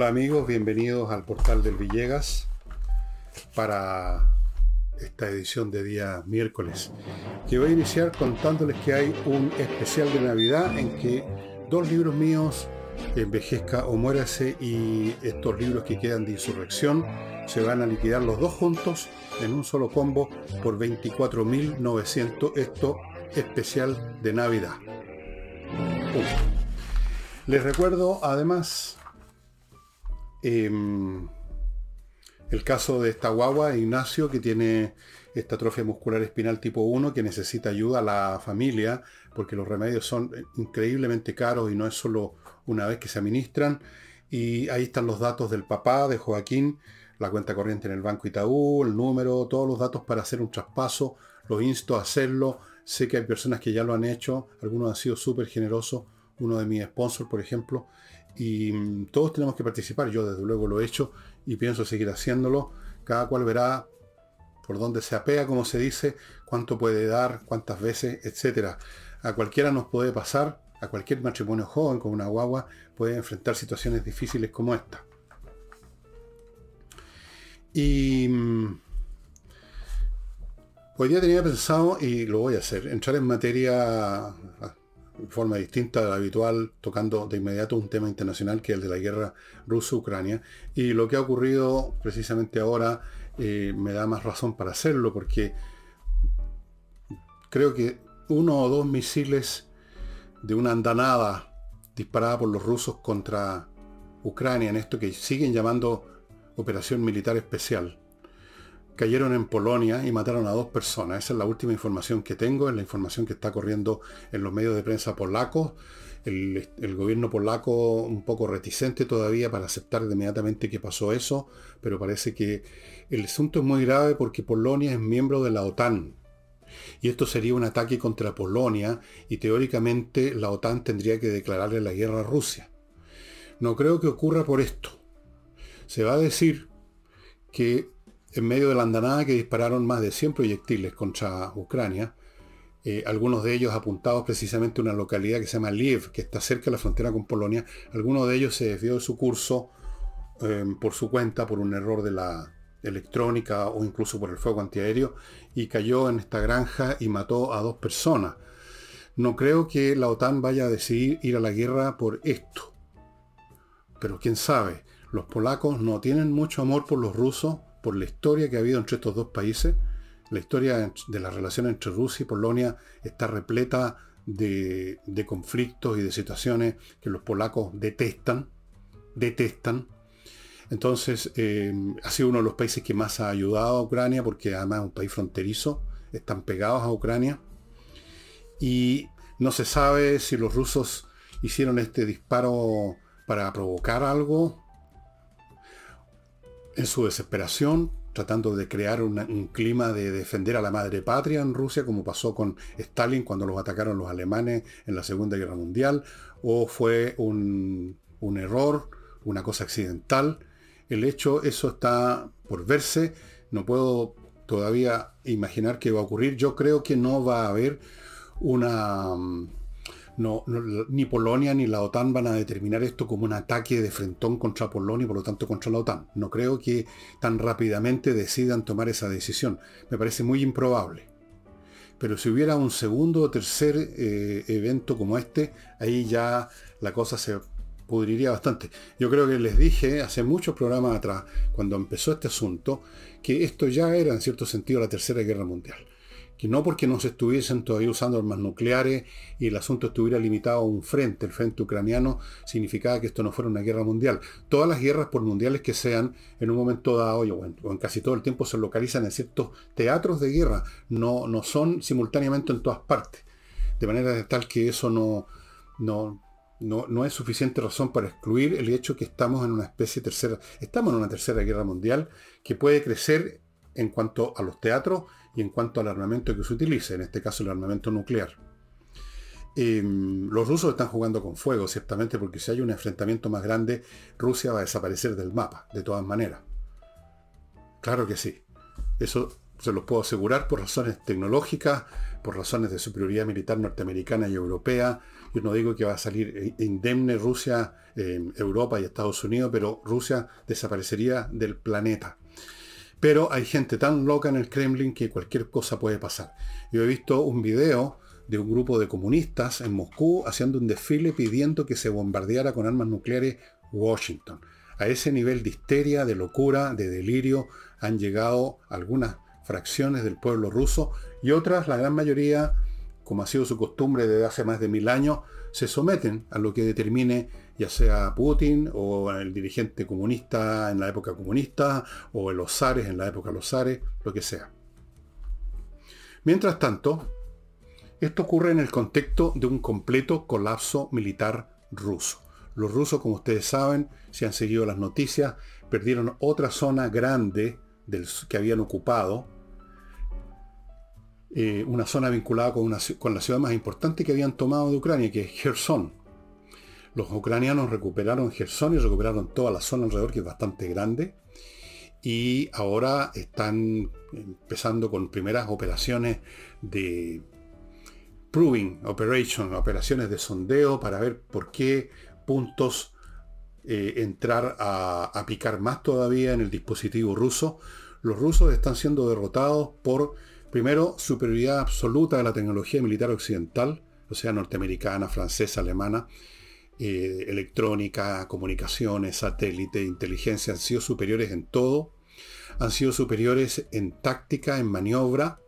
Hola amigos, bienvenidos al portal del Villegas para esta edición de día miércoles, que voy a iniciar contándoles que hay un especial de Navidad en que dos libros míos, Envejezca o Muérase, y estos libros que quedan de insurrección, se van a liquidar los dos juntos en un solo combo por 24.900, esto especial de Navidad. Les recuerdo además em, el caso de esta guagua, Ignacio, que tiene esta atrofia muscular espinal tipo 1, que necesita ayuda a la familia, porque los remedios son increíblemente caros y no es solo una vez que se administran. Y ahí están los datos del papá, de Joaquín, la cuenta corriente en el Banco Itaú, el número, todos los datos para hacer un traspaso. Los insto a hacerlo. Sé que hay personas que ya lo han hecho, algunos han sido súper generosos, uno de mis sponsors, por ejemplo, y mm, todos tenemos que participar. Yo desde luego lo he hecho y pienso seguir haciéndolo. Cada cual verá por dónde se apea, como se dice, cuánto puede dar, cuántas veces, etcétera. A cualquiera nos puede pasar, a cualquier matrimonio joven con una guagua puede enfrentar situaciones difíciles como esta. Y mm, hoy día tenía pensado, y lo voy a hacer, entrar en materia forma distinta de la habitual, tocando de inmediato un tema internacional que es el de la guerra ruso-ucrania. Y lo que ha ocurrido precisamente ahora eh, me da más razón para hacerlo, porque creo que uno o dos misiles de una andanada disparada por los rusos contra Ucrania, en esto que siguen llamando operación militar especial, cayeron en Polonia y mataron a dos personas. Esa es la última información que tengo, es la información que está corriendo en los medios de prensa polacos. El, gobierno polaco un poco reticente todavía para aceptar inmediatamente que pasó eso, pero parece que el asunto es muy grave porque Polonia es miembro de la OTAN. Y esto sería un ataque contra Polonia y teóricamente la OTAN tendría que declararle la guerra a Rusia. No creo que ocurra por esto. Se va a decir que en medio de la andanada que dispararon más de 100 proyectiles contra Ucrania, eh, algunos de ellos apuntados precisamente a una localidad que se llama Liev, que está cerca de la frontera con Polonia, algunos de ellos se desvió de su curso eh, por su cuenta, por un error de la electrónica o incluso por el fuego antiaéreo, y cayó en esta granja y mató a dos personas. No creo que la OTAN vaya a decidir ir a la guerra por esto. Pero quién sabe, los polacos no tienen mucho amor por los rusos por la historia que ha habido entre estos dos países. La historia de la relación entre Rusia y Polonia está repleta de, conflictos y de situaciones que los polacos detestan, detestan. Entonces, eh, ha sido uno de los países que más ha ayudado a Ucrania, porque además es un país fronterizo, están pegados a Ucrania. Y no se sabe si los rusos hicieron este disparo para provocar algo en su desesperación, tratando de crear un clima de defender a la madre patria en Rusia, como pasó con Stalin cuando los atacaron los alemanes en la Segunda Guerra Mundial, o fue un, un error, una cosa accidental. El hecho, eso está por verse, no puedo todavía imaginar qué va a ocurrir. Yo creo que no va a haber una ni Polonia ni la OTAN van a determinar esto como un ataque de frentón contra Polonia y por lo tanto contra la OTAN. No creo que tan rápidamente decidan tomar esa decisión. Me parece muy improbable. Pero si hubiera un segundo o tercer eh, evento como este, ahí ya la cosa se pudriría bastante. Yo creo que les dije hace muchos programas atrás, cuando empezó este asunto, que esto ya era en cierto sentido la tercera guerra mundial que no porque no se estuviesen todavía usando armas nucleares y el asunto estuviera limitado a un frente, el frente ucraniano, significaba que esto no fuera una guerra mundial. Todas las guerras, por mundiales que sean, en un momento dado, o en, casi todo el tiempo, se localizan en ciertos teatros de guerra, no, no son simultáneamente en todas partes. De manera tal que eso no, no, no, no, es suficiente razón para excluir el hecho que estamos en una especie tercera, estamos en una tercera guerra mundial que puede crecer en cuanto a los teatros y en cuanto al armamento que se utilice, en este caso el armamento nuclear. Em, los rusos están jugando con fuego, ciertamente, porque si hay un enfrentamiento más grande, Rusia va a desaparecer del mapa, de todas maneras. Claro que sí. Eso se los puedo asegurar por razones tecnológicas, por razones de superioridad militar norteamericana y europea. Yo no digo que va a salir indemne Rusia, eh, Europa y Estados Unidos, pero Rusia desaparecería del planeta. Pero hay gente tan loca en el Kremlin que cualquier cosa puede pasar. Yo he visto un video de un grupo de comunistas en Moscú haciendo un desfile pidiendo que se bombardeara con armas nucleares Washington. A ese nivel de histeria, de locura, de delirio han llegado algunas fracciones del pueblo ruso y otras, la gran mayoría, como ha sido su costumbre desde hace más de mil años, se someten a lo que determine ya sea Putin o el dirigente comunista en la época comunista o los zares en la época de los zares, lo que sea. Mientras tanto, esto ocurre en el contexto de un completo colapso militar ruso. Los rusos, como ustedes saben, si han seguido las noticias, perdieron otra zona grande del, que habían ocupado, eh, una zona vinculada con, con la ciudad más importante que habían tomado de Ucrania, que es Gerson. Los ucranianos recuperaron Gerson y recuperaron toda la zona alrededor, que es bastante grande, y ahora están empezando con primeras operaciones de proving operation, operaciones de sondeo para ver por qué puntos eh, entrar a, picar más todavía en el dispositivo ruso. Los rusos están siendo derrotados por, primero, superioridad absoluta de la tecnología militar occidental, o sea, norteamericana, francesa, alemana, eh, electrónica, comunicaciones, satélite, inteligencia, han sido superiores en todo, han sido superiores en táctica, en maniobra.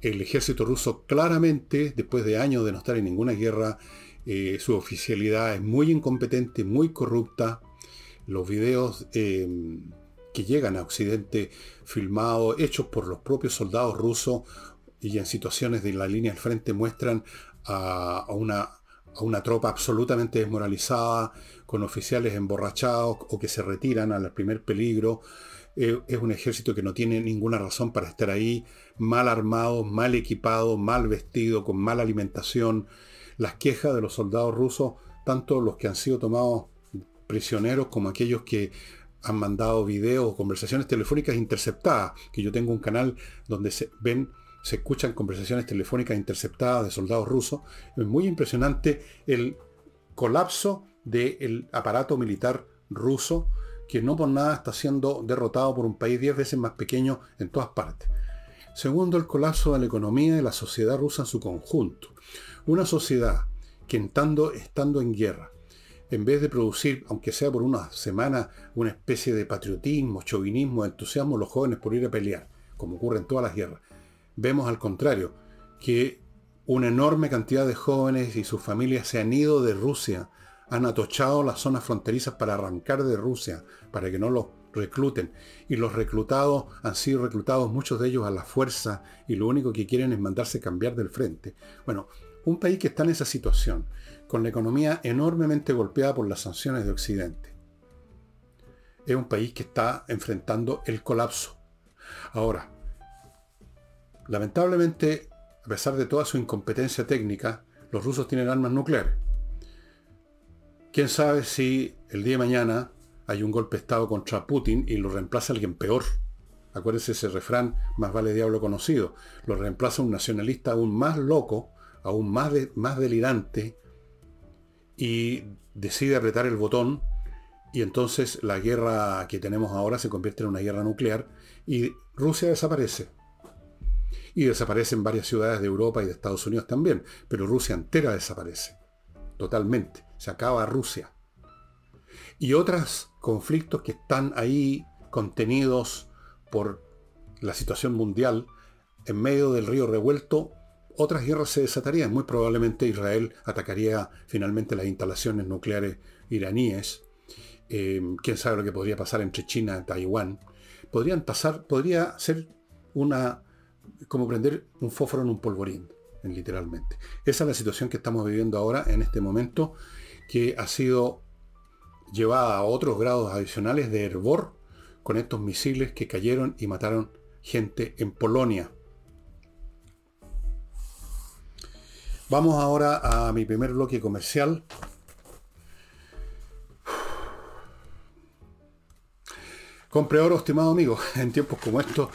El ejército ruso claramente, después de años de no estar en ninguna guerra, eh, su oficialidad es muy incompetente, muy corrupta. Los videos em, que llegan a Occidente filmados, hechos por los propios soldados rusos y en situaciones de la línea al frente muestran a, una, a una tropa absolutamente desmoralizada, con oficiales emborrachados o que se retiran al primer peligro. Eh, es un ejército que no tiene ninguna razón para estar ahí, mal armado, mal equipado, mal vestido, con mala alimentación las quejas de los soldados rusos, tanto los que han sido tomados prisioneros como aquellos que han mandado videos o conversaciones telefónicas interceptadas, que yo tengo un canal donde se ven, se escuchan conversaciones telefónicas interceptadas de soldados rusos. Es muy impresionante el colapso del aparato militar ruso, que no por nada está siendo derrotado por un país diez veces más pequeño en todas partes. Segundo, el colapso de la economía y la sociedad rusa en su conjunto. Una sociedad que estando, estando en guerra, en vez de producir, aunque sea por una semana, una especie de patriotismo, chauvinismo, entusiasmo los jóvenes por ir a pelear, como ocurre en todas las guerras, vemos al contrario, que una enorme cantidad de jóvenes y sus familias se han ido de Rusia, han atochado las zonas fronterizas para arrancar de Rusia, para que no los recluten. Y los reclutados han sido reclutados muchos de ellos a la fuerza y lo único que quieren es mandarse cambiar del frente. Bueno, un país que está en esa situación, con la economía enormemente golpeada por las sanciones de Occidente, es un país que está enfrentando el colapso. Ahora, lamentablemente, a pesar de toda su incompetencia técnica, los rusos tienen armas nucleares. ¿Quién sabe si el día de mañana hay un golpe de Estado contra Putin y lo reemplaza alguien peor? Acuérdense ese refrán, más vale diablo conocido. Lo reemplaza un nacionalista aún más loco aún más, más delirante y decide apretar el botón y entonces la guerra que tenemos ahora se convierte en una guerra nuclear y Rusia desaparece. Y desaparecen varias ciudades de Europa y de Estados Unidos también, pero Rusia entera desaparece. Totalmente. Se acaba Rusia. Y otros conflictos que están ahí contenidos por la situación mundial en medio del río revuelto otras guerras se desatarían. Muy probablemente Israel atacaría finalmente las instalaciones nucleares iraníes. Eh, quién sabe lo que podría pasar entre China y Taiwán. Podrían pasar, podría ser una, como prender un fósforo en un polvorín, literalmente. Esa es la situación que estamos viviendo ahora, en este momento, que ha sido llevada a otros grados adicionales de hervor con estos misiles que cayeron y mataron gente en Polonia. Vamos ahora a mi primer bloque comercial. Compre oro, estimado amigo. En tiempos como estos,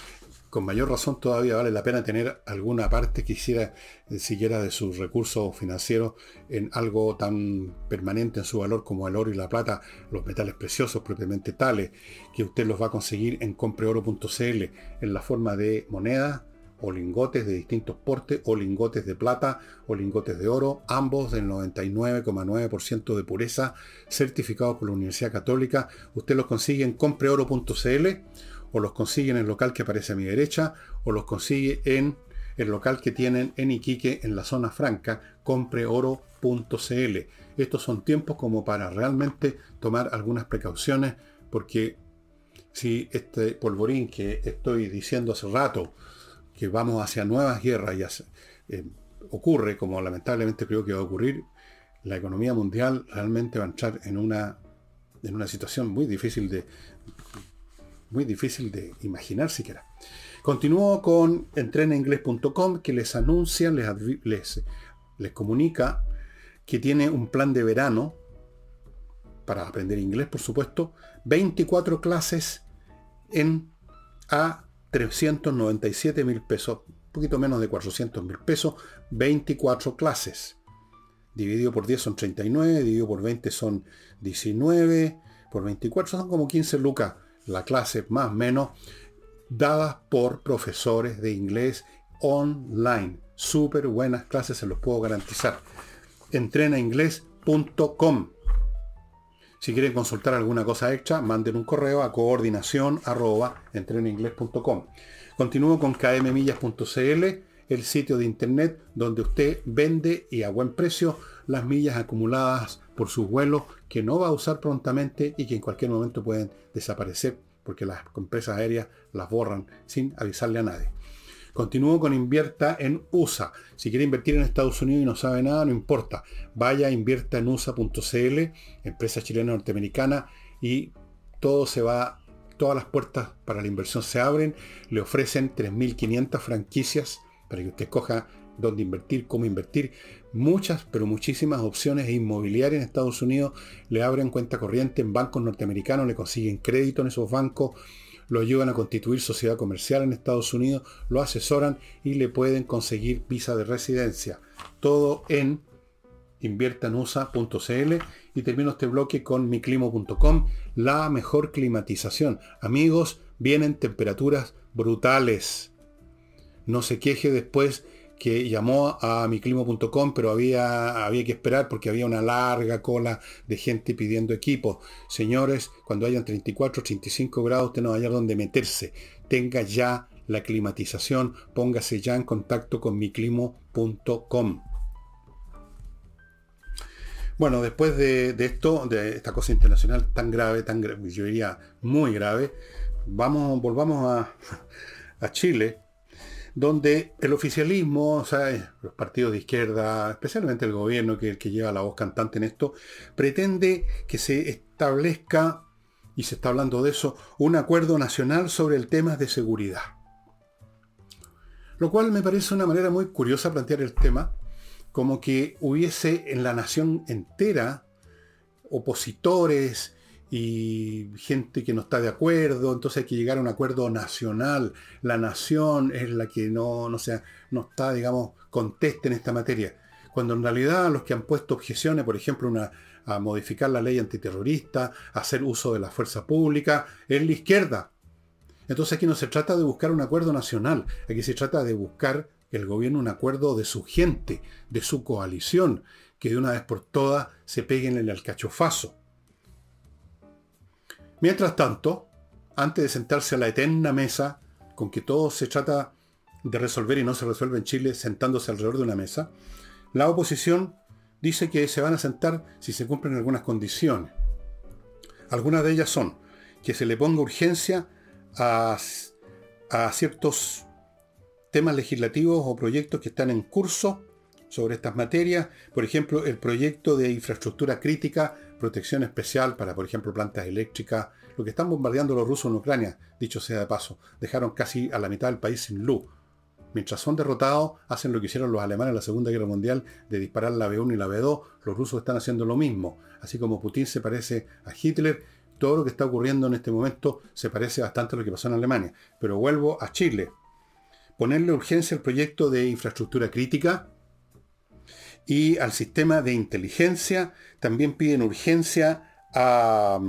con mayor razón todavía vale la pena tener alguna parte que hiciera eh, siquiera de sus recursos financieros en algo tan permanente en su valor como el oro y la plata, los metales preciosos propiamente tales, que usted los va a conseguir en compreoro.cl en la forma de moneda o lingotes de distintos portes, o lingotes de plata, o lingotes de oro, ambos del 99,9% de pureza, certificados por la Universidad Católica. Usted los consigue en compreoro.cl o los consigue en el local que aparece a mi derecha, o los consigue en el local que tienen en Iquique, en la zona franca, compreoro.cl. Estos son tiempos como para realmente tomar algunas precauciones, porque si este polvorín que estoy diciendo hace rato, que vamos hacia nuevas guerras y eh, ocurre, como lamentablemente creo que va a ocurrir, la economía mundial realmente va a entrar en una, en una situación muy difícil de, muy difícil de imaginar siquiera. Continúo con entrenainglés.com que les anuncia, les, les, les comunica que tiene un plan de verano para aprender inglés, por supuesto, 24 clases en a 397 mil pesos, un poquito menos de 400 mil pesos, 24 clases. Dividido por 10 son 39, dividido por 20 son 19, por 24 son como 15 lucas la clase más o menos, dadas por profesores de inglés online. Súper buenas clases, se los puedo garantizar. Entrenainglés.com si quieren consultar alguna cosa extra, manden un correo a coordinación arroba Continúo con kmmillas.cl, el sitio de internet donde usted vende y a buen precio las millas acumuladas por sus vuelos que no va a usar prontamente y que en cualquier momento pueden desaparecer porque las empresas aéreas las borran sin avisarle a nadie. Continúo con invierta en USA. Si quiere invertir en Estados Unidos y no sabe nada, no importa. Vaya, invierta en USA.cl, empresa chilena norteamericana, y todo se va, todas las puertas para la inversión se abren. Le ofrecen 3.500 franquicias para que usted escoja dónde invertir, cómo invertir. Muchas, pero muchísimas opciones inmobiliarias en Estados Unidos. Le abren cuenta corriente en bancos norteamericanos, le consiguen crédito en esos bancos lo ayudan a constituir sociedad comercial en Estados Unidos, lo asesoran y le pueden conseguir visa de residencia. Todo en inviertanusa.cl y termino este bloque con miclimo.com, la mejor climatización. Amigos, vienen temperaturas brutales. No se queje después que llamó a miclimo.com, pero había, había que esperar porque había una larga cola de gente pidiendo equipo. Señores, cuando hayan 34, 35 grados, usted no va a meterse. Tenga ya la climatización, póngase ya en contacto con miclimo.com. Bueno, después de, esto, de esta cosa internacional tan grave, tan yo diría muy grave, vamos, volvamos a, a Chile, donde el oficialismo, o sea, los partidos de izquierda, especialmente el gobierno, que es el que lleva la voz cantante en esto, pretende que se establezca, y se está hablando de eso, un acuerdo nacional sobre el tema de seguridad. Lo cual me parece una manera muy curiosa plantear el tema, como que hubiese en la nación entera opositores, y gente que no está de acuerdo, entonces hay que llegar a un acuerdo nacional. La nación es la que no, no, sea, no está, digamos, conteste en esta materia. Cuando en realidad los que han puesto objeciones, por ejemplo, una, a modificar la ley antiterrorista, a hacer uso de la fuerza pública, es la izquierda. Entonces aquí no se trata de buscar un acuerdo nacional, aquí se trata de buscar el gobierno un acuerdo de su gente, de su coalición, que de una vez por todas se peguen en el alcachofazo. Mientras tanto, antes de sentarse a la eterna mesa, con que todo se trata de resolver y no se resuelve en Chile sentándose alrededor de una mesa, la oposición dice que se van a sentar si se cumplen algunas condiciones. Algunas de ellas son que se le ponga urgencia a, a ciertos temas legislativos o proyectos que están en curso sobre estas materias, por ejemplo, el proyecto de infraestructura crítica protección especial para, por ejemplo, plantas eléctricas, lo que están bombardeando los rusos en Ucrania, dicho sea de paso, dejaron casi a la mitad del país sin luz. Mientras son derrotados, hacen lo que hicieron los alemanes en la Segunda Guerra Mundial de disparar la B1 y la B2, los rusos están haciendo lo mismo. Así como Putin se parece a Hitler, todo lo que está ocurriendo en este momento se parece bastante a lo que pasó en Alemania. Pero vuelvo a Chile. ponerle urgencia al proyecto de infraestructura crítica y al sistema de inteligencia. También piden urgencia a,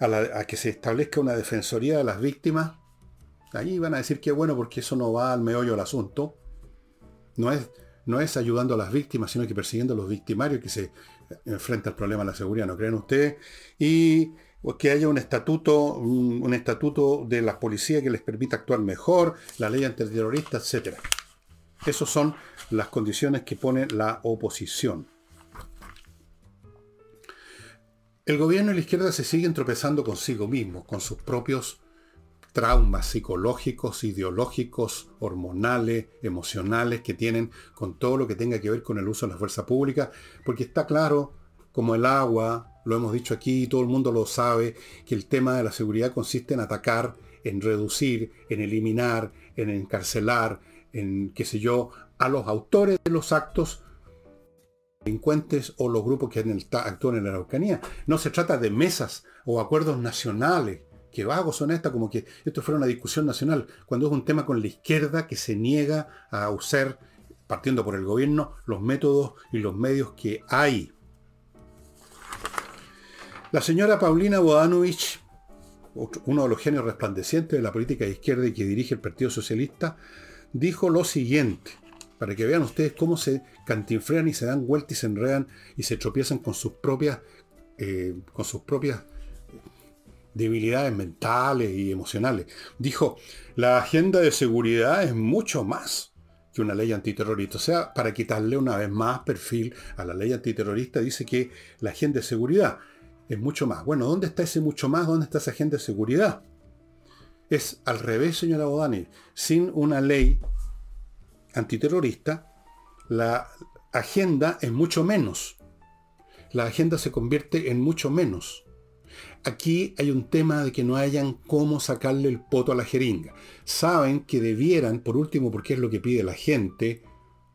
a, que se establezca una defensoría de las víctimas. Ahí van a decir que bueno porque eso no va al meollo del asunto. No es, no es ayudando a las víctimas, sino que persiguiendo a los victimarios que se enfrentan al problema de la seguridad, ¿no creen ustedes? Y que haya un estatuto, un, estatuto de las policías que les permita actuar mejor, la ley antiterrorista, etc. Esas son las condiciones que pone la oposición. El gobierno y la izquierda se siguen tropezando consigo mismos, con sus propios traumas psicológicos, ideológicos, hormonales, emocionales que tienen con todo lo que tenga que ver con el uso de la fuerza pública, porque está claro, como el agua, lo hemos dicho aquí, todo el mundo lo sabe, que el tema de la seguridad consiste en atacar, en reducir, en eliminar, en encarcelar, en, qué sé yo, a los autores de los actos delincuentes o los grupos que actúan en la Araucanía. No se trata de mesas o acuerdos nacionales. Que vagos son estas, como que esto fuera una discusión nacional, cuando es un tema con la izquierda que se niega a usar, partiendo por el gobierno, los métodos y los medios que hay la señora Paulina Bodanovich, uno de los genios resplandecientes de la política de izquierda y que dirige el Partido Socialista, dijo lo siguiente, para que vean ustedes cómo se cantinfrean y se dan vueltas y se enredan y se tropiezan con sus propias, eh, con sus propias debilidades mentales y emocionales. Dijo, la agenda de seguridad es mucho más que una ley antiterrorista. O sea, para quitarle una vez más perfil a la ley antiterrorista, dice que la agenda de seguridad es mucho más. Bueno, ¿dónde está ese mucho más? ¿Dónde está esa agenda de seguridad? Es al revés, señora Bodani. Sin una ley antiterrorista, la agenda es mucho menos. La agenda se convierte en mucho menos. Aquí hay un tema de que no hayan cómo sacarle el poto a la jeringa. Saben que debieran, por último, porque es lo que pide la gente,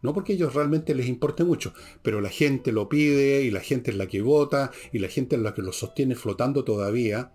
no porque ellos realmente les importe mucho, pero la gente lo pide y la gente es la que vota y la gente es la que lo sostiene flotando todavía.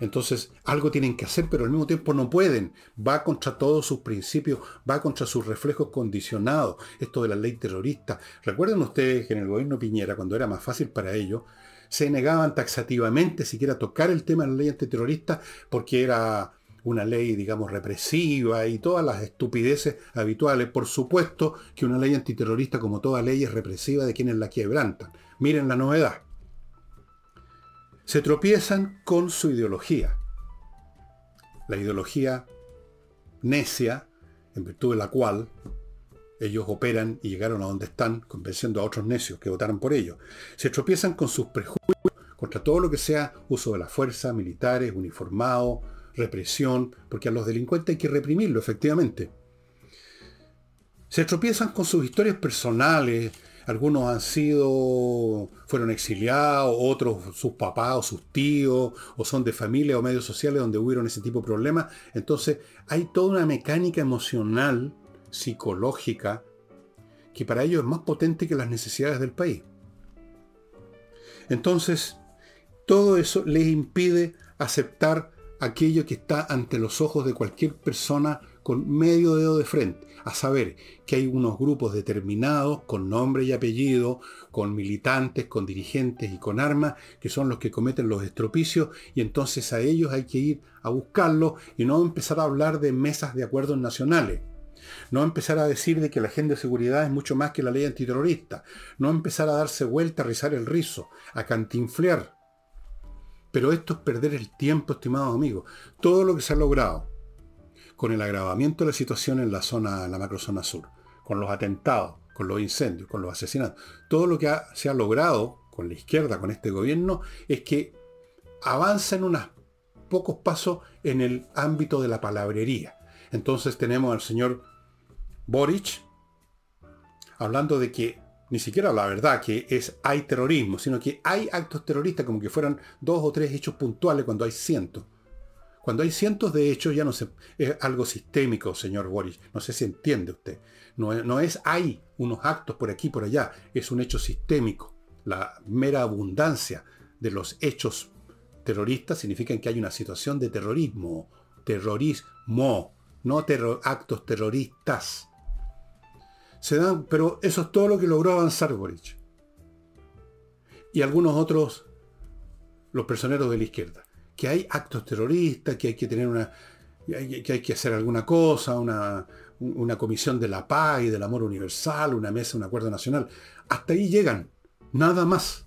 Entonces, algo tienen que hacer, pero al mismo tiempo no pueden. Va contra todos sus principios, va contra sus reflejos condicionados. Esto de la ley terrorista. Recuerden ustedes que en el gobierno Piñera, cuando era más fácil para ellos, se negaban taxativamente siquiera tocar el tema de la ley antiterrorista porque era una ley, digamos, represiva y todas las estupideces habituales. Por supuesto que una ley antiterrorista, como toda ley, es represiva de quienes la quebrantan. Miren la novedad. Se tropiezan con su ideología. La ideología necia, en virtud de la cual ellos operan y llegaron a donde están, convenciendo a otros necios que votaran por ellos. Se tropiezan con sus prejuicios contra todo lo que sea uso de la fuerza, militares, uniformados, represión, porque a los delincuentes hay que reprimirlo, efectivamente. Se tropiezan con sus historias personales, algunos han sido, fueron exiliados, otros sus papás o sus tíos, o son de familia o medios sociales donde hubieron ese tipo de problemas. Entonces hay toda una mecánica emocional, psicológica, que para ellos es más potente que las necesidades del país. Entonces, todo eso les impide aceptar aquello que está ante los ojos de cualquier persona con medio dedo de frente, a saber que hay unos grupos determinados con nombre y apellido, con militantes, con dirigentes y con armas, que son los que cometen los estropicios, y entonces a ellos hay que ir a buscarlos y no empezar a hablar de mesas de acuerdos nacionales. No empezar a decir de que la agenda de seguridad es mucho más que la ley antiterrorista. No empezar a darse vuelta, a rizar el rizo, a cantinflear pero esto es perder el tiempo, estimados amigos. Todo lo que se ha logrado con el agravamiento de la situación en la zona, en la macrozona sur, con los atentados, con los incendios, con los asesinatos, todo lo que se ha logrado con la izquierda, con este gobierno, es que avanza en unos pocos pasos en el ámbito de la palabrería. Entonces tenemos al señor Boric hablando de que ni siquiera la verdad que es hay terrorismo, sino que hay actos terroristas como que fueran dos o tres hechos puntuales cuando hay cientos. Cuando hay cientos de hechos ya no se, es algo sistémico, señor Boris. No sé si entiende usted. No, es hay unos actos por aquí por allá, es un hecho sistémico. La mera abundancia de los hechos terroristas significa que hay una situación de terrorismo, terrorismo, no actos terroristas. Se dan, pero eso es todo lo que logró avanzar Boric. Y algunos otros, los personeros de la izquierda. Que hay actos terroristas, que hay que tener una. que hay que hacer alguna cosa, una, una comisión de la paz y del amor universal, una mesa, un acuerdo nacional. Hasta ahí llegan. Nada más.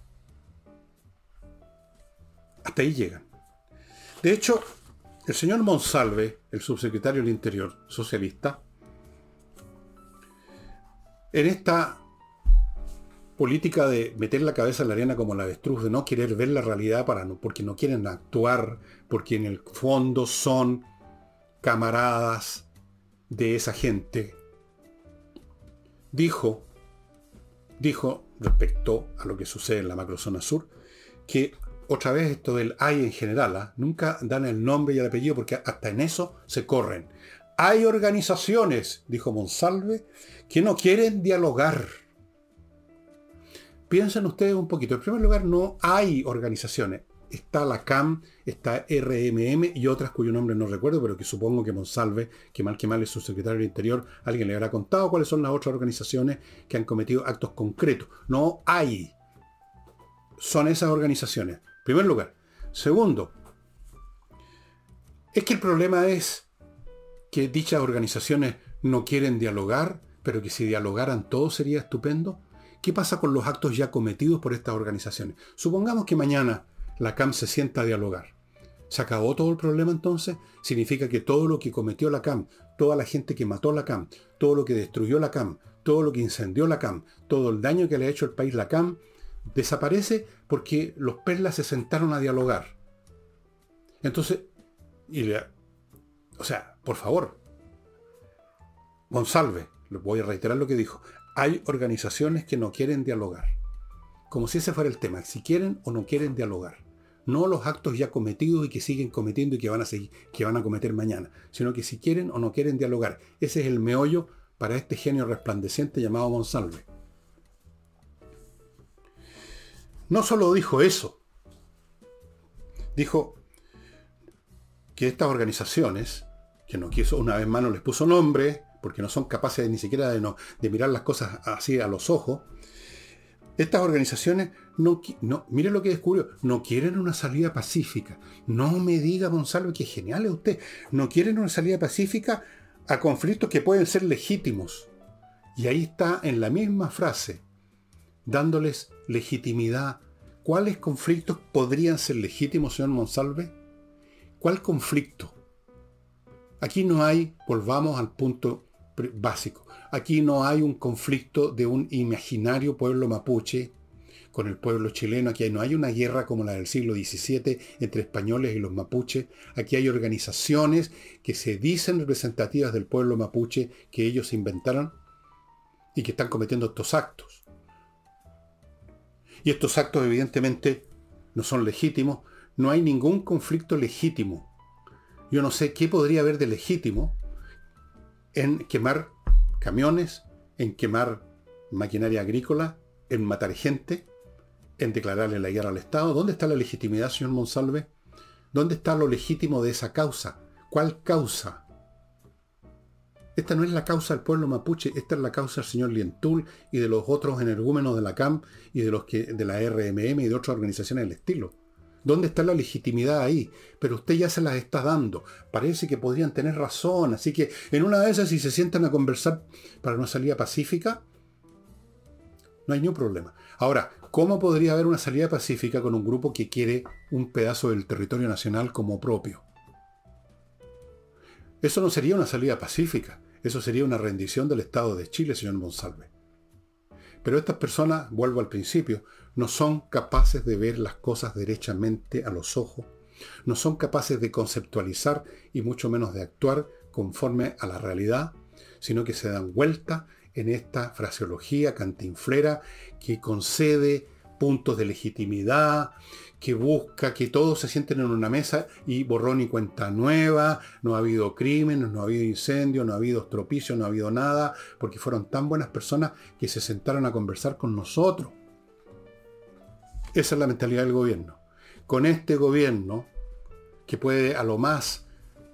Hasta ahí llegan. De hecho, el señor Monsalve, el subsecretario del Interior socialista, en esta política de meter la cabeza en la arena como la avestruz, de no querer ver la realidad para no, porque no quieren actuar, porque en el fondo son camaradas de esa gente, dijo, dijo respecto a lo que sucede en la macrozona sur, que otra vez esto del hay en general, ¿ah? nunca dan el nombre y el apellido porque hasta en eso se corren. Hay organizaciones, dijo Monsalve, que no quieren dialogar. Piensen ustedes un poquito. En primer lugar, no hay organizaciones. Está la CAM, está RMM y otras cuyo nombre no recuerdo, pero que supongo que Monsalve, que mal que mal es su secretario del Interior, alguien le habrá contado cuáles son las otras organizaciones que han cometido actos concretos. No hay. Son esas organizaciones primer lugar. Segundo, es que el problema es que dichas organizaciones no quieren dialogar, pero que si dialogaran todo sería estupendo. ¿Qué pasa con los actos ya cometidos por estas organizaciones? Supongamos que mañana la CAM se sienta a dialogar. ¿Se acabó todo el problema entonces? Significa que todo lo que cometió la CAM, toda la gente que mató la CAM, todo lo que destruyó la CAM, todo lo que incendió la CAM, todo el daño que le ha hecho al país la CAM, desaparece porque los perlas se sentaron a dialogar. Entonces, o sea, por favor, Gonsalve, le voy a reiterar lo que dijo, hay organizaciones que no quieren dialogar. Como si ese fuera el tema, si quieren o no quieren dialogar. No los actos ya cometidos y que siguen cometiendo y que van a seguir, que van a cometer mañana, sino que si quieren o no quieren dialogar. Ese es el meollo para este genio resplandeciente llamado Monsalve. No solo dijo eso, dijo que estas organizaciones, que no quiso, una vez más no les puso nombre, porque no son capaces ni siquiera de, mirar las cosas así a los ojos, estas organizaciones no, lo que descubrió, no quieren una salida pacífica. No me diga, Gonzalo, que genial es usted. No quieren una salida pacífica a conflictos que pueden ser legítimos. Y ahí está en la misma frase, dándoles legitimidad. ¿Cuáles conflictos podrían ser legítimos, señor Monsalve? ¿Cuál conflicto? Aquí no hay, volvamos al punto básico, aquí no hay un conflicto de un imaginario pueblo mapuche con el pueblo chileno, aquí no hay una guerra como la del siglo XVII entre españoles y los mapuches, aquí hay organizaciones que se dicen representativas del pueblo mapuche que ellos inventaron y que están cometiendo estos actos. Y estos actos evidentemente no son legítimos. No hay ningún conflicto legítimo. Yo no sé qué podría haber de legítimo en quemar camiones, en quemar maquinaria agrícola, en matar gente, en declararle la guerra al Estado. ¿Dónde está la legitimidad, señor Monsalve? ¿Dónde está lo legítimo de esa causa? ¿Cuál causa? Esta no es la causa del pueblo mapuche, esta es la causa del señor Lientul y de los otros energúmenos de la CAM y de los que de la RMM y de otras organizaciones del estilo. ¿Dónde está la legitimidad ahí? Pero usted ya se las está dando. Parece que podrían tener razón. Así que en una de esas, si se sientan a conversar para una salida pacífica, no hay ningún problema. Ahora, ¿cómo podría haber una salida pacífica con un grupo que quiere un pedazo del territorio nacional como propio? Eso no sería una salida pacífica. Eso sería una rendición del Estado de Chile, señor Monsalve. Pero estas personas, vuelvo al principio, no son capaces de ver las cosas derechamente a los ojos, no son capaces de conceptualizar y mucho menos de actuar conforme a la realidad, sino que se dan vuelta en esta fraseología cantinflera que concede puntos de legitimidad, que busca que todos se sienten en una mesa y borrón y cuenta nueva, no ha habido crímenes, no ha habido incendios, no ha habido estropicio, no ha habido nada, porque fueron tan buenas personas que se sentaron a conversar con nosotros. Esa es la mentalidad del gobierno. Con este gobierno, que puede a lo más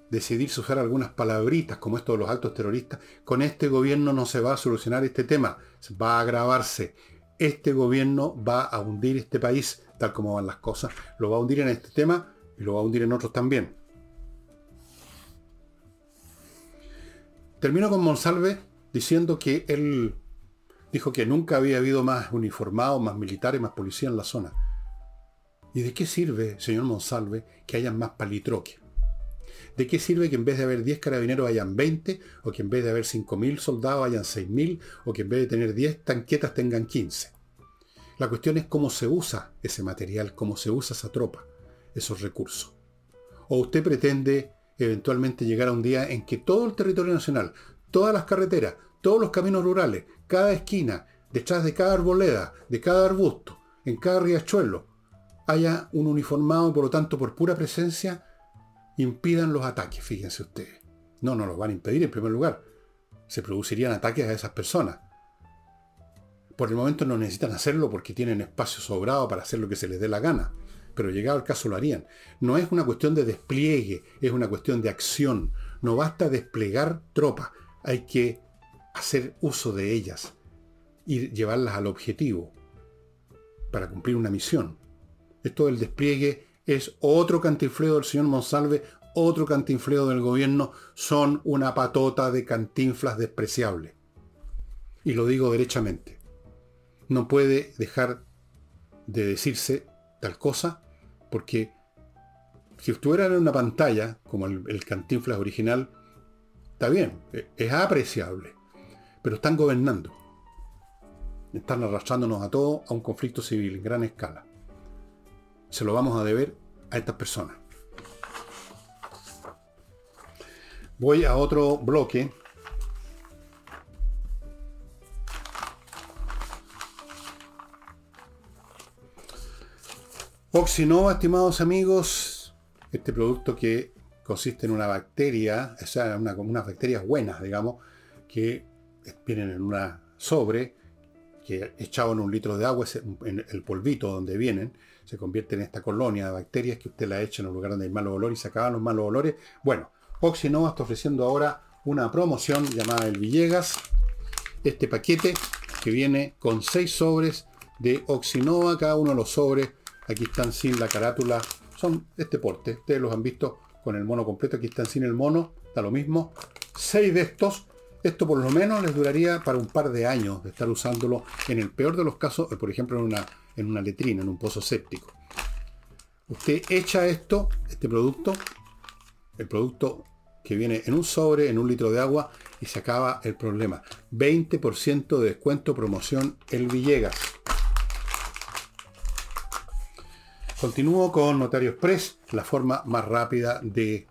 decidirse usar algunas palabritas como esto de los actos terroristas, con este gobierno no se va a solucionar este tema, va a agravarse. Este gobierno va a hundir este país, tal como van las cosas, lo va a hundir en este tema y lo va a hundir en otros también. Termino con Monsalve diciendo que él dijo que nunca había habido más uniformados, más militares, más policía en la zona. ¿Y de qué sirve, señor Monsalve, que hayan más palitroques? ¿De qué sirve que en vez de haber 10 carabineros hayan 20? ¿O que en vez de haber 5.000 soldados hayan 6.000? ¿O que en vez de tener 10 tanquetas tengan 15? La cuestión es cómo se usa ese material, cómo se usa esa tropa, esos recursos. ¿O usted pretende eventualmente llegar a un día en que todo el territorio nacional, todas las carreteras, todos los caminos rurales, cada esquina, detrás de cada arboleda, de cada arbusto, en cada riachuelo, haya un uniformado por lo tanto por pura presencia impidan los ataques, fíjense ustedes. No, no los van a impedir en primer lugar. Se producirían ataques a esas personas. Por el momento no necesitan hacerlo porque tienen espacio sobrado para hacer lo que se les dé la gana. Pero llegado el caso lo harían. No es una cuestión de despliegue, es una cuestión de acción. No basta desplegar tropas, hay que hacer uso de ellas y llevarlas al objetivo para cumplir una misión. Esto del despliegue es otro cantinfleo del señor Monsalve, otro cantinfleo del gobierno, son una patota de cantinflas despreciable. Y lo digo derechamente. No puede dejar de decirse tal cosa porque si estuviera en una pantalla, como el, cantinflas original, está bien, e, es apreciable, pero están gobernando. Están arrastrándonos a todos a un conflicto civil en gran escala se lo vamos a deber a estas personas. Voy a otro bloque. Oxinova, estimados amigos, este producto que consiste en una bacteria, o sea, una, unas bacterias buenas, digamos, que vienen en una sobre, que echado en un litro de agua, en el polvito donde vienen, se convierte en esta colonia de bacterias que usted la echa en un lugar donde hay malos olores y se acaban los malos olores. Bueno, Oxinova está ofreciendo ahora una promoción llamada el Villegas. Este paquete que viene con seis sobres de Oxinova, cada uno de los sobres, aquí están sin la carátula, son este porte, ustedes los han visto con el mono completo, aquí están sin el mono, da lo mismo. Seis de estos, esto por lo menos les duraría para un par de años de estar usándolo, en el peor de los casos, por ejemplo en una en una letrina, en un pozo séptico. Usted echa esto, este producto, el producto que viene en un sobre, en un litro de agua, y se acaba el problema. 20% de descuento promoción El Villegas. Continúo con Notario Express, la forma más rápida de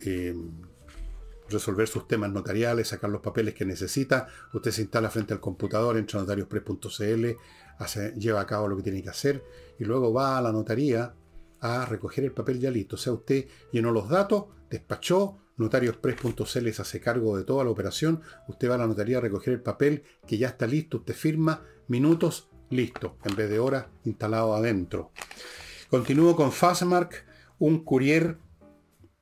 eh, resolver sus temas notariales, sacar los papeles que necesita. Usted se instala frente al computador, entra a notariospress.cl, lleva a cabo lo que tiene que hacer y luego va a la notaría a recoger el papel ya listo. O sea, usted llenó los datos, despachó, notariospress.cl les hace cargo de toda la operación, usted va a la notaría a recoger el papel que ya está listo, usted firma, minutos, listo, en vez de horas instalado adentro. Continúo con Fastmark, un courier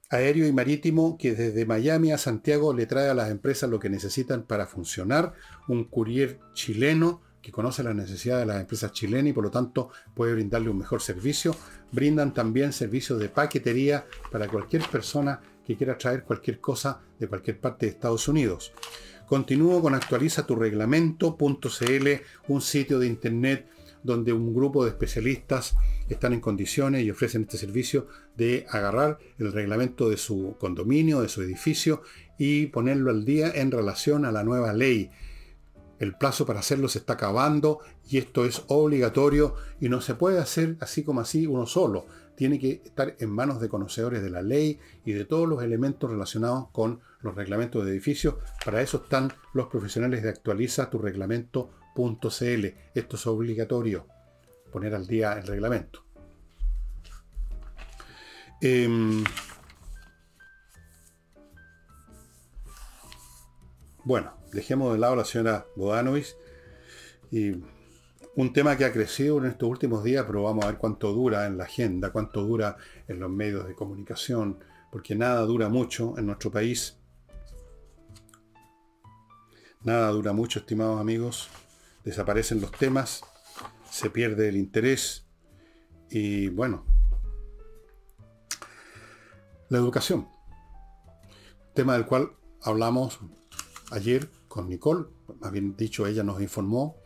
aéreo y marítimo que desde Miami a Santiago le trae a las empresas lo que necesitan para funcionar, un courier chileno que conoce las necesidades de las empresas chilenas y por lo tanto puede brindarle un mejor servicio. Brindan también servicios de paquetería para cualquier persona que quiera traer cualquier cosa de cualquier parte de Estados Unidos. Continúo con actualiza tu reglamento.cl, un sitio de internet donde un grupo de especialistas están en condiciones y ofrecen este servicio de agarrar el reglamento de su condominio, de su edificio y ponerlo al día en relación a la nueva ley el plazo para hacerlo se está acabando y esto es obligatorio y no se puede hacer así como así uno solo. Tiene que estar en manos de conocedores de la ley y de todos los elementos relacionados con los reglamentos de edificios. Para eso están los profesionales de actualiza tu reglamento.cl. Esto es obligatorio, poner al día el reglamento. Em, bueno, dejemos de lado a la señora Bodanovich. Y un tema que ha crecido en estos últimos días, pero vamos a ver cuánto dura en la agenda, cuánto dura en los medios de comunicación, porque nada dura mucho en nuestro país. Nada dura mucho, estimados amigos. Desaparecen los temas, se pierde el interés y bueno, la educación. Tema del cual hablamos ayer con Nicole, más bien dicho, ella nos informó.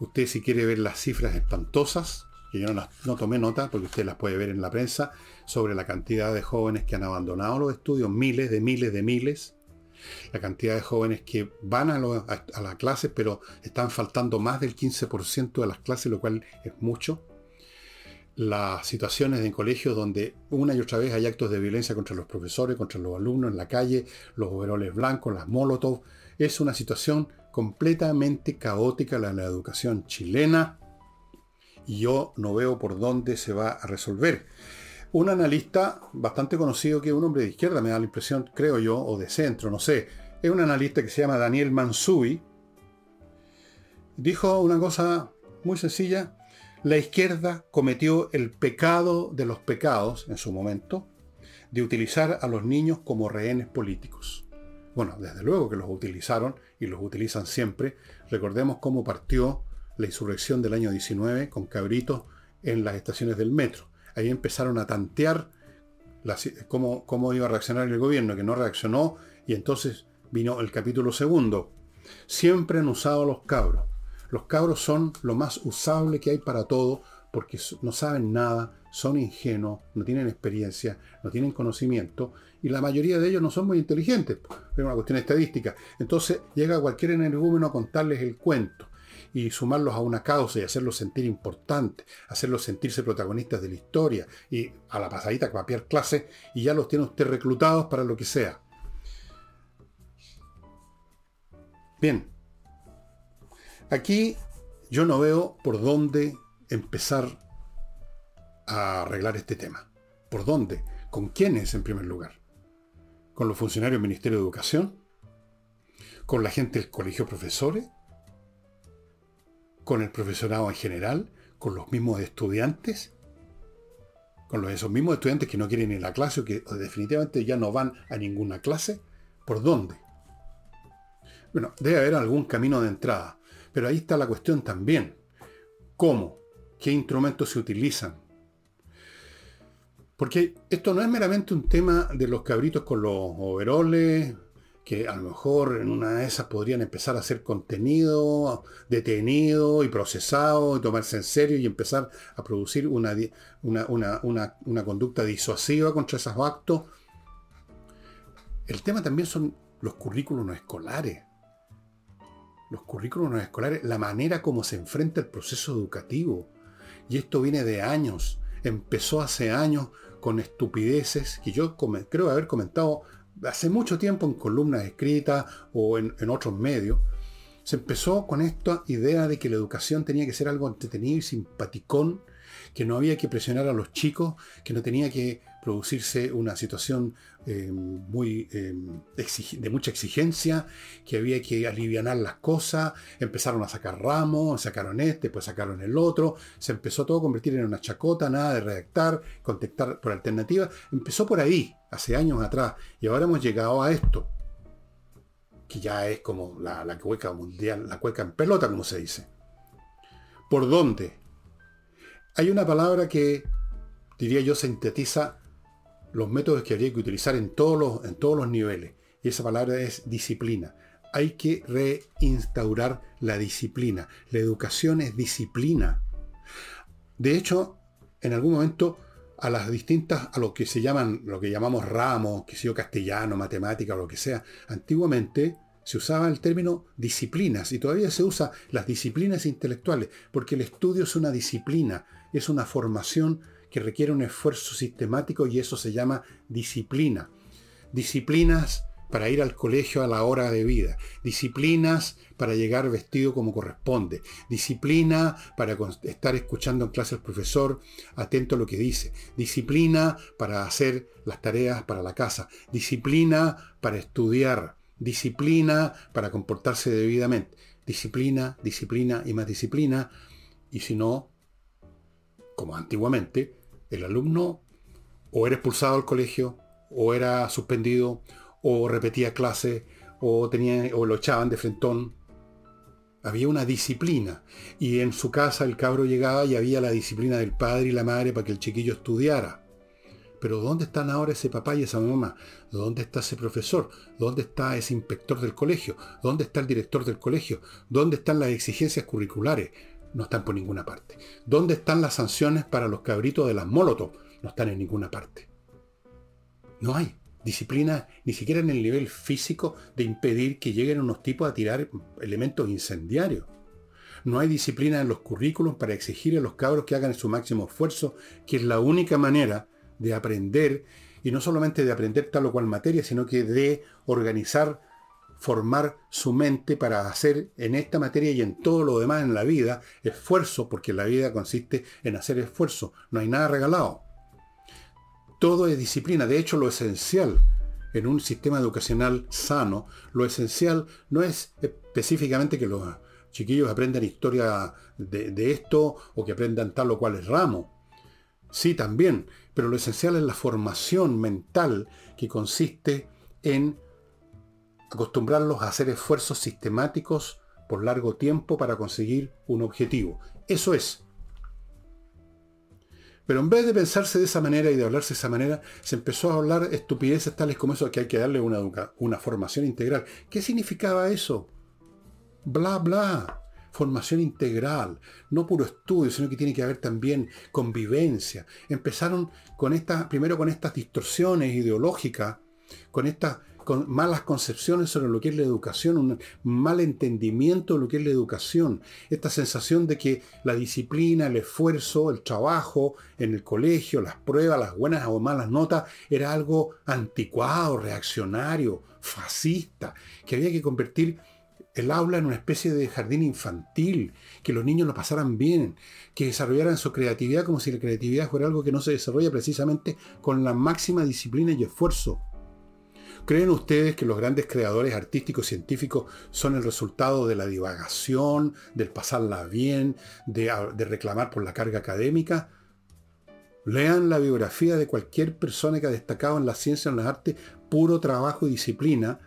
Usted si quiere ver las cifras espantosas, que yo no, no tomé nota porque usted las puede ver en la prensa, sobre la cantidad de jóvenes que han abandonado los estudios, miles de miles de miles, la cantidad de jóvenes que van a, a, las clases, pero están faltando más del 15% de las clases, lo cual es mucho. Las situaciones en colegios donde una y otra vez hay actos de violencia contra los profesores, contra los alumnos en la calle, los overoles blancos, las molotov. Es una situación completamente caótica la, la educación chilena y yo no veo por dónde se va a resolver un analista bastante conocido que es un hombre de izquierda, me da la impresión, creo yo, o de centro, no sé. Es un analista que se llama Daniel Mansui. Dijo una cosa muy sencilla. La izquierda cometió el pecado de los pecados en su momento de utilizar a los niños como rehenes políticos. Bueno, desde luego que los utilizaron y los utilizan siempre. Recordemos cómo partió la insurrección del año 19 con cabritos en las estaciones del metro ahí empezaron a tantear cómo, cómo iba a reaccionar el gobierno, que no reaccionó, y entonces vino el capítulo segundo. Siempre han usado los cabros. Los cabros son lo más usable que hay para todo, porque no saben nada, son ingenuos, no tienen experiencia, no tienen conocimiento, y la mayoría de ellos no son muy inteligentes. Es una cuestión estadística. Entonces llega cualquier energúmeno a contarles el cuento y sumarlos a una causa y hacerlos sentir importantes, hacerlos sentirse protagonistas de la historia y a la pasadita papiar clase y ya los tiene usted reclutados para lo que sea. Bien, aquí yo no veo por dónde empezar a arreglar este tema. ¿Por dónde? ¿Con quiénes en primer lugar? ¿Con los funcionarios del Ministerio de Educación? ¿Con la gente del Colegio Profesores? con el profesorado en general, con los mismos estudiantes, con esos mismos estudiantes que no quieren ir a la clase o que definitivamente ya no van a ninguna clase. ¿Por dónde? Bueno, debe haber algún camino de entrada, pero ahí está la cuestión también. ¿Cómo? ¿Qué instrumentos se utilizan? Porque esto no es meramente un tema de los cabritos con los overoles, que a lo mejor en una de esas podrían empezar a hacer contenido detenido y procesado y tomarse en serio y empezar a producir una, una, conducta disuasiva contra esos actos. El tema también son los currículos escolares. Los currículos escolares, la manera como se enfrenta el proceso educativo. Y esto viene de años. Empezó hace años con estupideces que yo creo haber comentado hace mucho tiempo en columnas escritas o en, otros medios, se empezó con esta idea de que la educación tenía que ser algo entretenido y simpaticón, que no había que presionar a los chicos, que no tenía que producirse una situación eh, muy, eh, de mucha exigencia, que había que aliviar las cosas, empezaron a sacar ramos, sacaron este, pues sacaron el otro, se empezó todo a convertir en una chacota, nada de redactar, contestar por alternativa, empezó por ahí, hace años atrás, y ahora hemos llegado a esto, que ya es como la, la cueca mundial, la cueca en pelota, como se dice. ¿Por dónde? Hay una palabra que, diría yo, sintetiza los métodos que habría que utilizar en todos los, en todos los niveles. Y esa palabra es disciplina. Hay que reinstaurar la disciplina. La educación es disciplina. De hecho, en algún momento a las distintas, a lo que se llaman, lo que llamamos ramos, que sea castellano, matemática o lo que sea, antiguamente se usaba el término disciplinas y todavía se usa las disciplinas intelectuales, porque el estudio es una disciplina, es una formación que requiere un esfuerzo sistemático y eso se llama disciplina. Disciplinas para ir al colegio a la hora de vida, disciplinas para llegar vestido como corresponde, disciplina para estar escuchando en clase al profesor atento a lo que dice, disciplina para hacer las tareas para la casa, disciplina para estudiar, disciplina para comportarse debidamente, disciplina, disciplina y más disciplina, y si no, como antiguamente, el alumno o era expulsado del colegio, o era suspendido, o repetía clase, o, tenía, o lo echaban de frentón. Había una disciplina. Y en su casa el cabro llegaba y había la disciplina del padre y la madre para que el chiquillo estudiara. Pero ¿dónde están ahora ese papá y esa mamá? ¿Dónde está ese profesor? ¿Dónde está ese inspector del colegio? ¿Dónde está el director del colegio? ¿Dónde están las exigencias curriculares? No están por ninguna parte. ¿Dónde están las sanciones para los cabritos de las molotov? No están en ninguna parte. No hay disciplina ni siquiera en el nivel físico de impedir que lleguen unos tipos a tirar elementos incendiarios. No hay disciplina en los currículos para exigir a los cabros que hagan su máximo esfuerzo, que es la única manera de aprender, y no solamente de aprender tal o cual materia, sino que de organizar, formar su mente para hacer en esta materia y en todo lo demás en la vida esfuerzo, porque la vida consiste en hacer esfuerzo, no hay nada regalado. Todo es disciplina, de hecho lo esencial en un sistema educacional sano, lo esencial no es específicamente que los chiquillos aprendan historia de, de esto o que aprendan tal o cual es ramo. Sí, también, pero lo esencial es la formación mental que consiste en acostumbrarlos a hacer esfuerzos sistemáticos por largo tiempo para conseguir un objetivo. Eso es. Pero en vez de pensarse de esa manera y de hablarse de esa manera, se empezó a hablar estupideces tales como eso, que hay que darle una, una formación integral. ¿Qué significaba eso? Bla, bla formación integral, no puro estudio, sino que tiene que haber también convivencia. Empezaron con estas, primero con estas distorsiones ideológicas, con estas con malas concepciones sobre lo que es la educación, un mal entendimiento de lo que es la educación, esta sensación de que la disciplina, el esfuerzo, el trabajo en el colegio, las pruebas, las buenas o malas notas, era algo anticuado, reaccionario, fascista, que había que convertir el aula en una especie de jardín infantil, que los niños lo pasaran bien, que desarrollaran su creatividad como si la creatividad fuera algo que no se desarrolla precisamente con la máxima disciplina y esfuerzo. ¿Creen ustedes que los grandes creadores artísticos científicos son el resultado de la divagación, del pasarla bien, de, reclamar por la carga académica? Lean la biografía de cualquier persona que ha destacado en la ciencia o en las artes, puro trabajo y disciplina,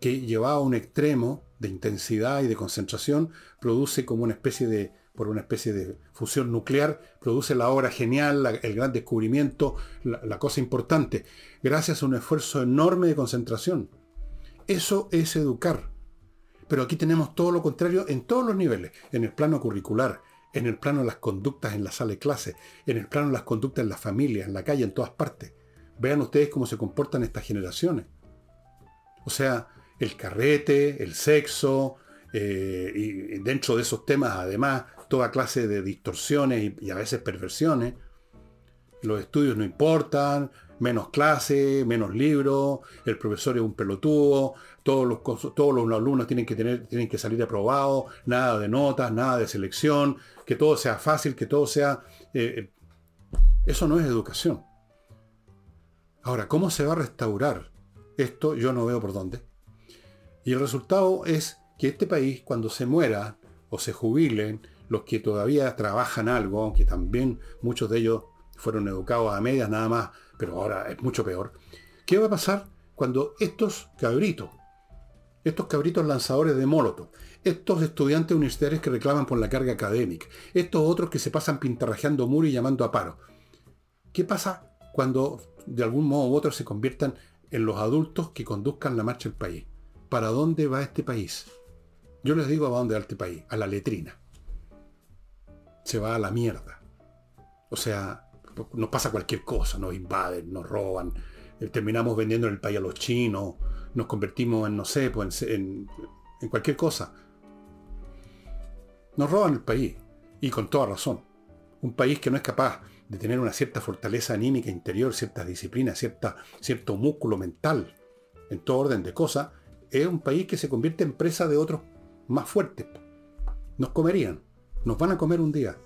que llevado a un extremo de intensidad y de concentración, produce como una especie de, por una especie de fusión nuclear, produce la obra genial, el gran descubrimiento, la, cosa importante, gracias a un esfuerzo enorme de concentración. Eso es educar. Pero aquí tenemos todo lo contrario en todos los niveles, en el plano curricular, en el plano de las conductas en la sala de clase, en el plano de las conductas en la familia, en la calle, en todas partes. Vean ustedes cómo se comportan estas generaciones. O sea, el carrete, el sexo, eh, y dentro de esos temas además toda clase de distorsiones y, a veces perversiones. Los estudios no importan, menos clase, menos libros, el profesor es un pelotudo, todos los, todos los alumnos tienen que, tener, tienen que salir aprobados, nada de notas, nada de selección, que todo sea fácil, que todo sea... Eh, eso no es educación. Ahora, ¿cómo se va a restaurar esto? Yo no veo por dónde. Y el resultado es que este país, cuando se muera o se jubilen, los que todavía trabajan algo, aunque también muchos de ellos fueron educados a medias nada más, pero ahora es mucho peor, ¿qué va a pasar cuando estos cabritos, estos cabritos lanzadores de Molotov, estos estudiantes universitarios que reclaman por la carga académica, estos otros que se pasan pintarrajeando muros y llamando a paro, ¿qué pasa cuando de algún modo u otro se conviertan en los adultos que conduzcan la marcha del país? ¿para dónde va este país? Yo les digo a dónde va este país, a la letrina. Se va a la mierda. O sea, nos pasa cualquier cosa, nos invaden, nos roban, eh, terminamos vendiendo el país a los chinos, nos convertimos en, no sé, pues en, en cualquier cosa. Nos roban el país, y con toda razón. Un país que no es capaz de tener una cierta fortaleza anímica interior, cierta disciplina, cierta, cierto músculo mental, en todo orden de cosas, es un país que se convierte en presa de otros más fuertes. Nos comerían, nos van a comer un día,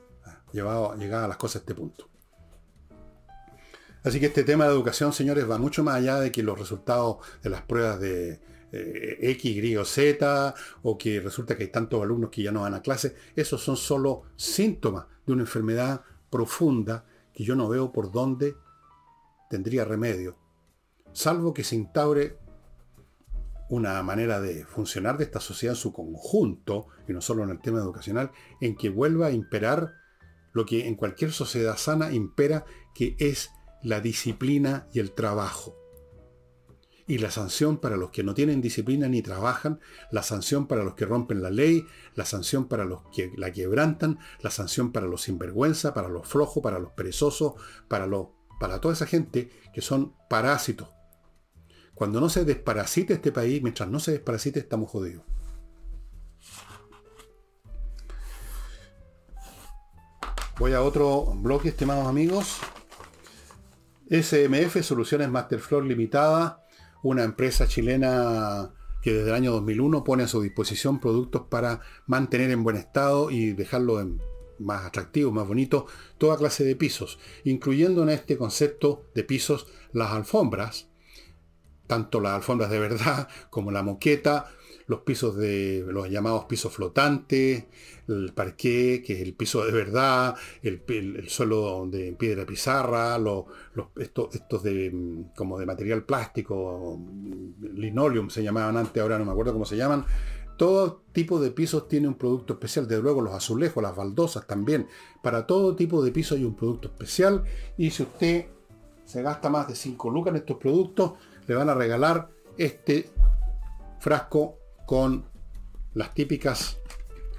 llevado, a las cosas a este punto. Así que este tema de educación, señores, va mucho más allá de que los resultados de las pruebas de eh, X, Y o Z, o que resulta que hay tantos alumnos que ya no van a clase. Esos son solo síntomas de una enfermedad profunda que yo no veo por dónde tendría remedio salvo que se instaure una manera de funcionar de esta sociedad en su conjunto, y no solo en el tema educacional, en que vuelva a imperar lo que en cualquier sociedad sana impera, que es la disciplina y el trabajo. Y la sanción para los que no tienen disciplina ni trabajan, la sanción para los que rompen la ley, la sanción para los que la quebrantan, la sanción para los sinvergüenza, para los flojos, para los perezosos, para, los, para toda esa gente que son parásitos cuando no se desparasite este país, mientras no se desparasite, estamos jodidos. Voy a otro bloque, estimados amigos. SMF, Soluciones Masterfloor Limitada, una empresa chilena que desde el año 2001 pone a su disposición productos para mantener en buen estado y dejarlo más atractivo, más bonito, toda clase de pisos, incluyendo en este concepto de pisos las alfombras, tanto las alfombras de verdad como la moqueta, los pisos de los llamados pisos flotantes, el parqué, que es el piso de verdad, el, suelo de piedra pizarra, los, estos, de mm, como de material plástico, linoleum se llamaban antes, ahora no me acuerdo cómo se llaman. Todo tipo de pisos tiene un producto especial, desde luego los azulejos, las baldosas también. Para todo tipo de piso hay un producto especial y si usted se gasta más de 5 lucas en estos productos, le van a regalar este frasco con las típicas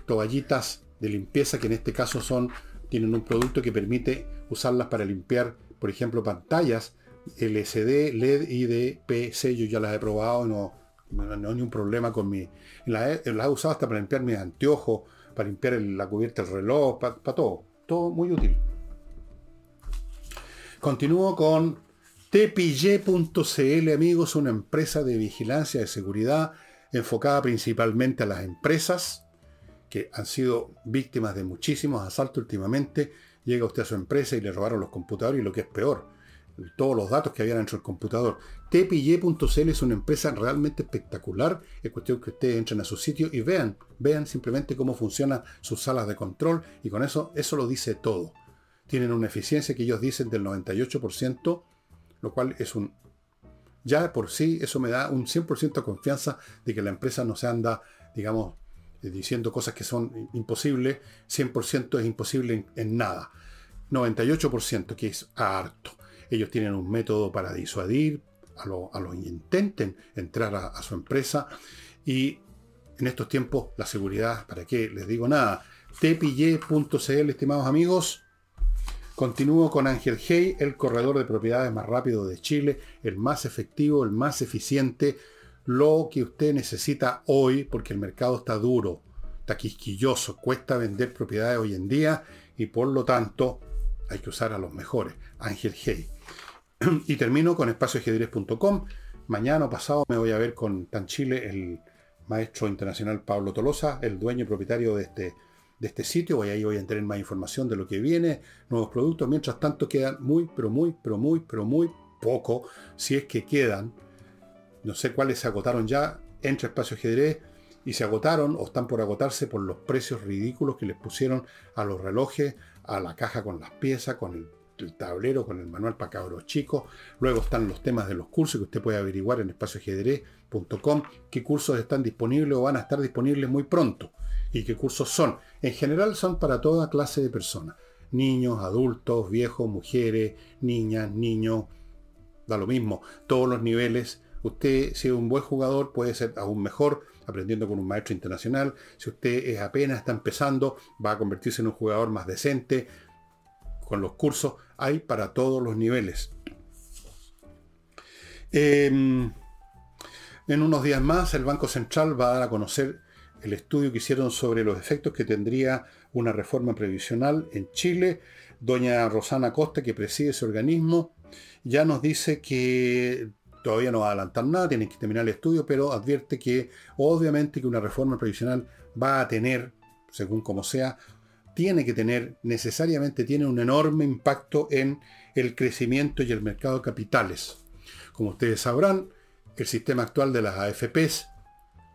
toallitas de limpieza que en este caso son tienen un producto que permite usarlas para limpiar por ejemplo pantallas LCD, LED y DPC yo ya las he probado no, no, hay ningún problema con mi las he, usado hasta para limpiar mis anteojos para limpiar la cubierta del reloj para todo todo muy útil. Continúo con Tepille.cl, amigos, una empresa de vigilancia de seguridad enfocada principalmente a las empresas que han sido víctimas de muchísimos asaltos últimamente. Llega usted a su empresa y le robaron los computadores y lo que es peor, todos los datos que habían dentro del computador. Tepille.cl es una empresa realmente espectacular. Es cuestión que ustedes entren a su sitio y vean, vean simplemente cómo funcionan sus salas de control y con eso, eso lo dice todo. Tienen una eficiencia que ellos dicen del 98% lo cual es un... Ya por sí eso me da un 100% de confianza de que la empresa no se anda, digamos, eh, diciendo cosas que son imposibles, 100% es imposible en, nada. 98% que es harto. Ellos tienen un método para disuadir a los a que intenten entrar a, su empresa y en estos tiempos la seguridad, ¿para qué? Les digo nada. tpille.cl, estimados amigos, Continúo con Ángel Hey, el corredor de propiedades más rápido de Chile, el más efectivo, el más eficiente, lo que usted necesita hoy, porque el mercado está duro, está quisquilloso, cuesta vender propiedades hoy en día y por lo tanto hay que usar a los mejores. Ángel Hey. y termino con espacioajedrez.com. Mañana o pasado me voy a ver con Tan Chile, el maestro internacional Pablo Tolosa, el dueño y propietario de este de este sitio, voy ahí voy a tener más información de lo que viene, nuevos productos, mientras tanto quedan muy, pero muy, pero muy, pero muy poco, si es que quedan, no sé cuáles se agotaron ya, entre espacio ajedrez, y se agotaron o están por agotarse por los precios ridículos que les pusieron a los relojes, a la caja con las piezas, con el, tablero, con el manual para cabros chicos. Luego están los temas de los cursos que usted puede averiguar en espacioajedrez.com, qué cursos están disponibles o van a estar disponibles muy pronto y qué cursos son. En general son para toda clase de personas. Niños, adultos, viejos, mujeres, niñas, niños. Da lo mismo. Todos los niveles. Usted, si es un buen jugador, puede ser aún mejor aprendiendo con un maestro internacional. Si usted es apenas está empezando, va a convertirse en un jugador más decente. Con los cursos hay para todos los niveles. Em, en unos días más el Banco Central va a dar a conocer el estudio que hicieron sobre los efectos que tendría una reforma previsional en Chile. Doña Rosana Costa, que preside ese organismo, ya nos dice que todavía no va a adelantar nada, tienen que terminar el estudio, pero advierte que obviamente que una reforma previsional va a tener, según como sea, tiene que tener, necesariamente tiene un enorme impacto en el crecimiento y el mercado de capitales. Como ustedes sabrán, el sistema actual de las AFPs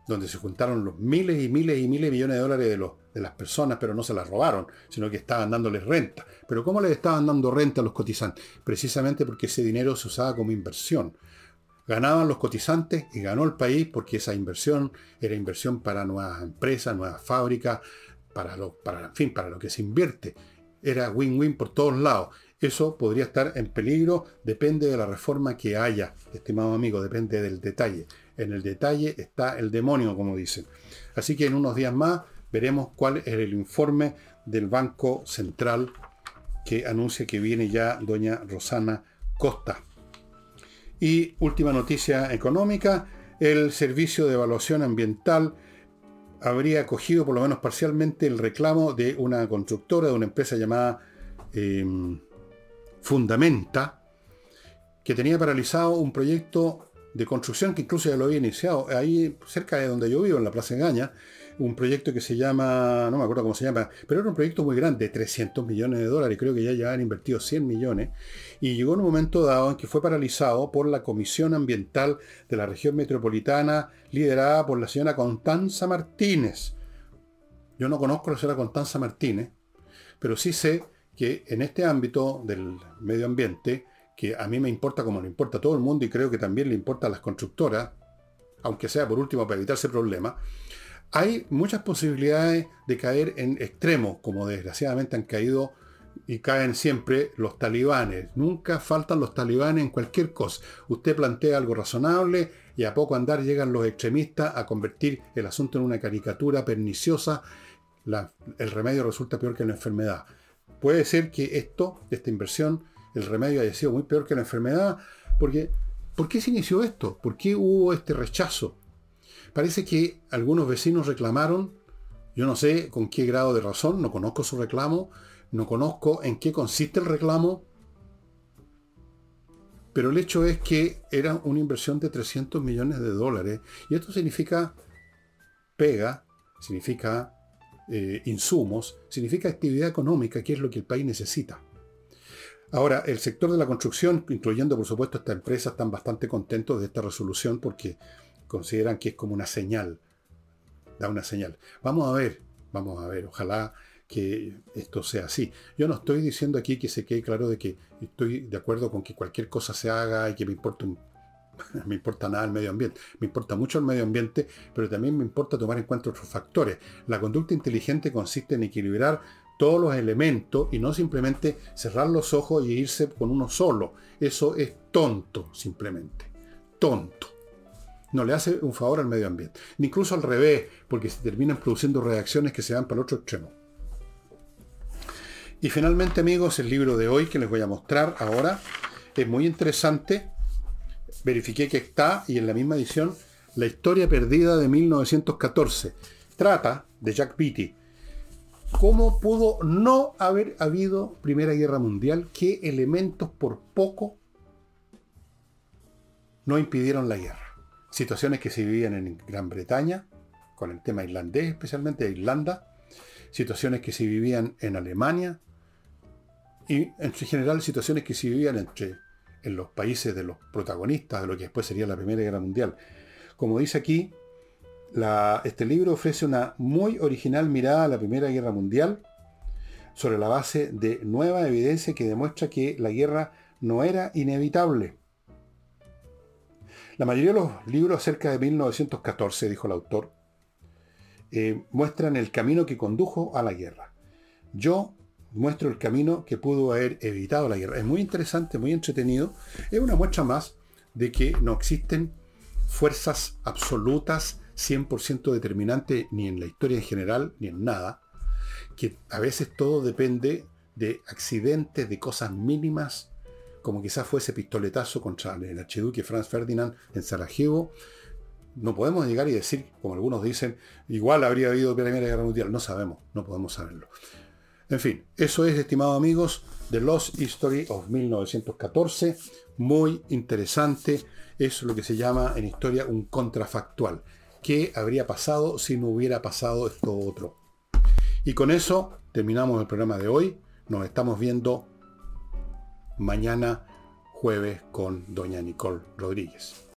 donde se juntaron los miles y miles y miles de millones de dólares de, los, de las personas, pero no se las robaron, sino que estaban dándoles renta. Pero ¿cómo les estaban dando renta a los cotizantes? Precisamente porque ese dinero se usaba como inversión. Ganaban los cotizantes y ganó el país porque esa inversión era inversión para nuevas empresas, nuevas fábricas, para lo, para, en fin, para lo que se invierte. Era win-win por todos lados. Eso podría estar en peligro, depende de la reforma que haya, estimado amigo, depende del detalle. En el detalle está el demonio, como dicen. Así que en unos días más veremos cuál es el informe del Banco Central que anuncia que viene ya doña Rosana Costa. Y última noticia económica, el Servicio de Evaluación Ambiental habría acogido por lo menos parcialmente el reclamo de una constructora, de una empresa llamada em, Fundamenta, que tenía paralizado un proyecto de construcción que incluso ya lo había iniciado ahí cerca de donde yo vivo, en la Plaza Engaña, un proyecto que se llama, no me acuerdo cómo se llama, pero era un proyecto muy grande, 300 millones de dólares, creo que ya, ya han invertido 100 millones, y llegó en un momento dado en que fue paralizado por la Comisión Ambiental de la región metropolitana, liderada por la señora Constanza Martínez. Yo no conozco a la señora Constanza Martínez, pero sí sé que en este ámbito del medio ambiente, que a mí me importa como le importa a todo el mundo y creo que también le importa a las constructoras, aunque sea por último para evitarse problemas, hay muchas posibilidades de caer en extremos, como desgraciadamente han caído y caen siempre los talibanes. Nunca faltan los talibanes en cualquier cosa. Usted plantea algo razonable y a poco andar llegan los extremistas a convertir el asunto en una caricatura perniciosa. el remedio resulta peor que la enfermedad. Puede ser que esto, esta inversión, el remedio haya sido muy peor que la enfermedad, porque ¿por qué se inició esto? ¿Por qué hubo este rechazo? Parece que algunos vecinos reclamaron, yo no sé con qué grado de razón, no conozco su reclamo, no conozco en qué consiste el reclamo, pero el hecho es que era una inversión de 300 millones de dólares y esto significa pega, significa eh, insumos, significa actividad económica, que es lo que el país necesita. Ahora, el sector de la construcción, incluyendo por supuesto esta empresa, están bastante contentos de esta resolución porque consideran que es como una señal, da una señal. Vamos a ver, vamos a ver, ojalá que esto sea así. Yo no estoy diciendo aquí que se quede claro de que estoy de acuerdo con que cualquier cosa se haga y que me importa me importa nada el medio ambiente. Me importa mucho el medio ambiente, pero también me importa tomar en cuenta otros factores. La conducta inteligente consiste en equilibrar todos los elementos y no simplemente cerrar los ojos y irse con uno solo. Eso es tonto, simplemente. Tonto no le hace un favor al medio ambiente. Incluso al revés, porque se terminan produciendo reacciones que se van para el otro extremo. Y finalmente, amigos, el libro de hoy que les voy a mostrar ahora es muy interesante. Verifiqué que está, y en la misma edición, La historia perdida de 1914. Trata de Jack Beatty. ¿Cómo pudo no haber habido Primera Guerra Mundial? ¿Qué elementos por poco no impidieron la guerra? situaciones que se vivían en Gran Bretaña, con el tema irlandés, especialmente de Irlanda, situaciones que se vivían en Alemania, y en general situaciones que se vivían entre, en los países de los protagonistas de lo que después sería la Primera Guerra Mundial. Como dice aquí, este libro ofrece una muy original mirada a la Primera Guerra Mundial sobre la base de nueva evidencia que demuestra que la guerra no era inevitable la mayoría de los libros acerca de 1914, dijo el autor, eh, muestran el camino que condujo a la guerra. Yo muestro el camino que pudo haber evitado la guerra. Es muy interesante, muy entretenido. Es una muestra más de que no existen fuerzas absolutas, 100% determinantes, ni en la historia en general, ni en nada. Que a veces todo depende de accidentes, de cosas mínimas como quizás fue ese pistoletazo contra el archiduque Franz Ferdinand en Sarajevo, no podemos llegar y decir, como algunos dicen, igual habría habido Primera Guerra Mundial. No sabemos, no podemos saberlo. En fin, eso es, estimados amigos, The Lost History of 1914. Muy interesante. Es lo que se llama en historia un contrafactual. ¿Qué habría pasado si no hubiera pasado esto otro? Y con eso terminamos el programa de hoy. Nos estamos viendo mañana jueves con doña Nicole Rodríguez.